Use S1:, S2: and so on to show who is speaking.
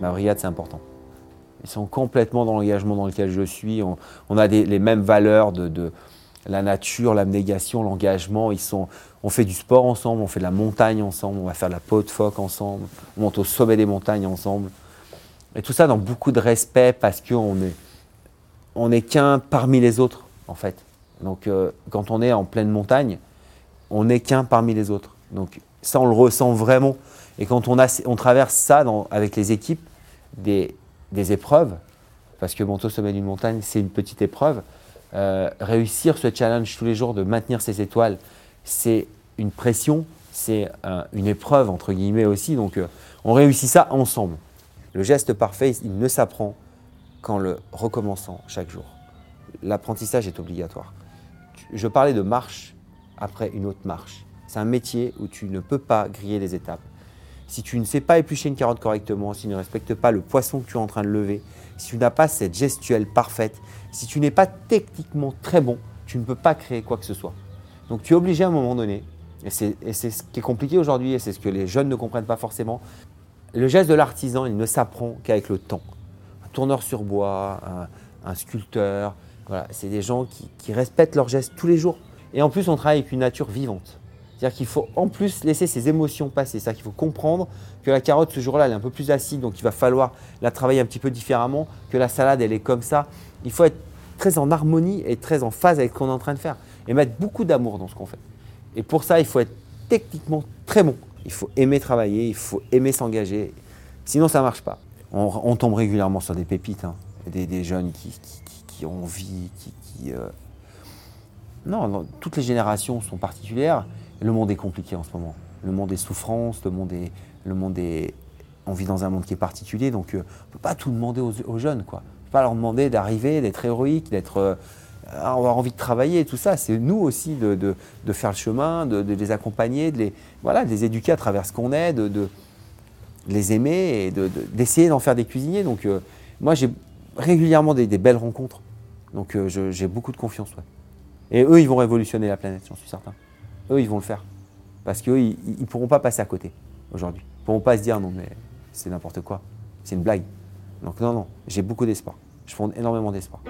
S1: Ma brigade, c'est important. Ils sont complètement dans l'engagement dans lequel je suis. On, a les mêmes valeurs de, la nature, l'abnégation, l'engagement. Ils sont, on fait du sport ensemble, on fait de la montagne ensemble, on va faire de la peau de phoque ensemble, on monte au sommet des montagnes ensemble. Et tout ça dans beaucoup de respect parce qu'on est, on qu'un parmi les autres, en fait. Donc, euh, quand on est en pleine montagne, on n'est qu'un parmi les autres. Donc, ça, on le ressent vraiment. Et quand on, traverse ça avec les équipes, des, des épreuves, parce que monter au sommet d'une montagne, c'est une petite épreuve, euh, réussir ce challenge tous les jours de maintenir ses étoiles, c'est une pression, c'est une épreuve, entre guillemets aussi. Donc, euh, on réussit ça ensemble. Le geste parfait, il ne s'apprend qu'en le recommençant chaque jour. L'apprentissage est obligatoire. Je parlais de marche après une autre marche. C'est un métier où tu ne peux pas griller les étapes. Si tu ne sais pas éplucher une carotte correctement, si tu ne respectes pas le poisson que tu es en train de lever, si tu n'as pas cette gestuelle parfaite, si tu n'es pas techniquement très bon, tu ne peux pas créer quoi que ce soit. Donc tu es obligé à un moment donné, et c'est ce qui est compliqué aujourd'hui, et c'est ce que les jeunes ne comprennent pas forcément, le geste de l'artisan, il ne s'apprend qu'avec le temps. Un tourneur sur bois, un, sculpteur, voilà, c'est des gens qui, qui respectent leurs gestes tous les jours. Et en plus, on travaille avec une nature vivante. C'est-à-dire qu'il faut en plus laisser ses émotions passer. C'est-à-dire qu'il faut comprendre que la carotte, ce jour-là, elle est un peu plus acide, donc il va falloir la travailler un petit peu différemment, que la salade, elle est comme ça. Il faut être très en harmonie et très en phase avec ce qu'on est en train de faire. Et mettre beaucoup d'amour dans ce qu'on fait. Et pour ça, il faut être techniquement très bon. Il faut aimer travailler, il faut aimer s'engager. Sinon, ça ne marche pas. On, tombe régulièrement sur des pépites, hein. des, jeunes qui, ont envie, qui... Euh, non, toutes les générations sont particulières le monde est compliqué en ce moment. Le monde est souffrance, le monde est, le monde est, on vit dans un monde qui est particulier, donc euh, on ne peut pas tout demander aux, jeunes, quoi. On ne peut pas leur demander d'arriver, d'être héroïque, d'être, euh, avoir envie de travailler, tout ça. C'est nous aussi de, de, faire le chemin, de, les accompagner, de les, voilà, de éduquer à travers ce qu'on est, de, les aimer et d'essayer d'en faire des cuisiniers. Donc euh, moi j'ai régulièrement des, belles rencontres, donc j'ai beaucoup de confiance. Et eux, ils vont révolutionner la planète, j'en suis certain eux, ils vont le faire. Parce qu'eux, ils ne pourront pas passer à côté aujourd'hui. Ils ne pourront pas se dire non, mais c'est n'importe quoi. C'est une blague. Donc non, non, j'ai beaucoup d'espoir. Je fonde énormément d'espoir.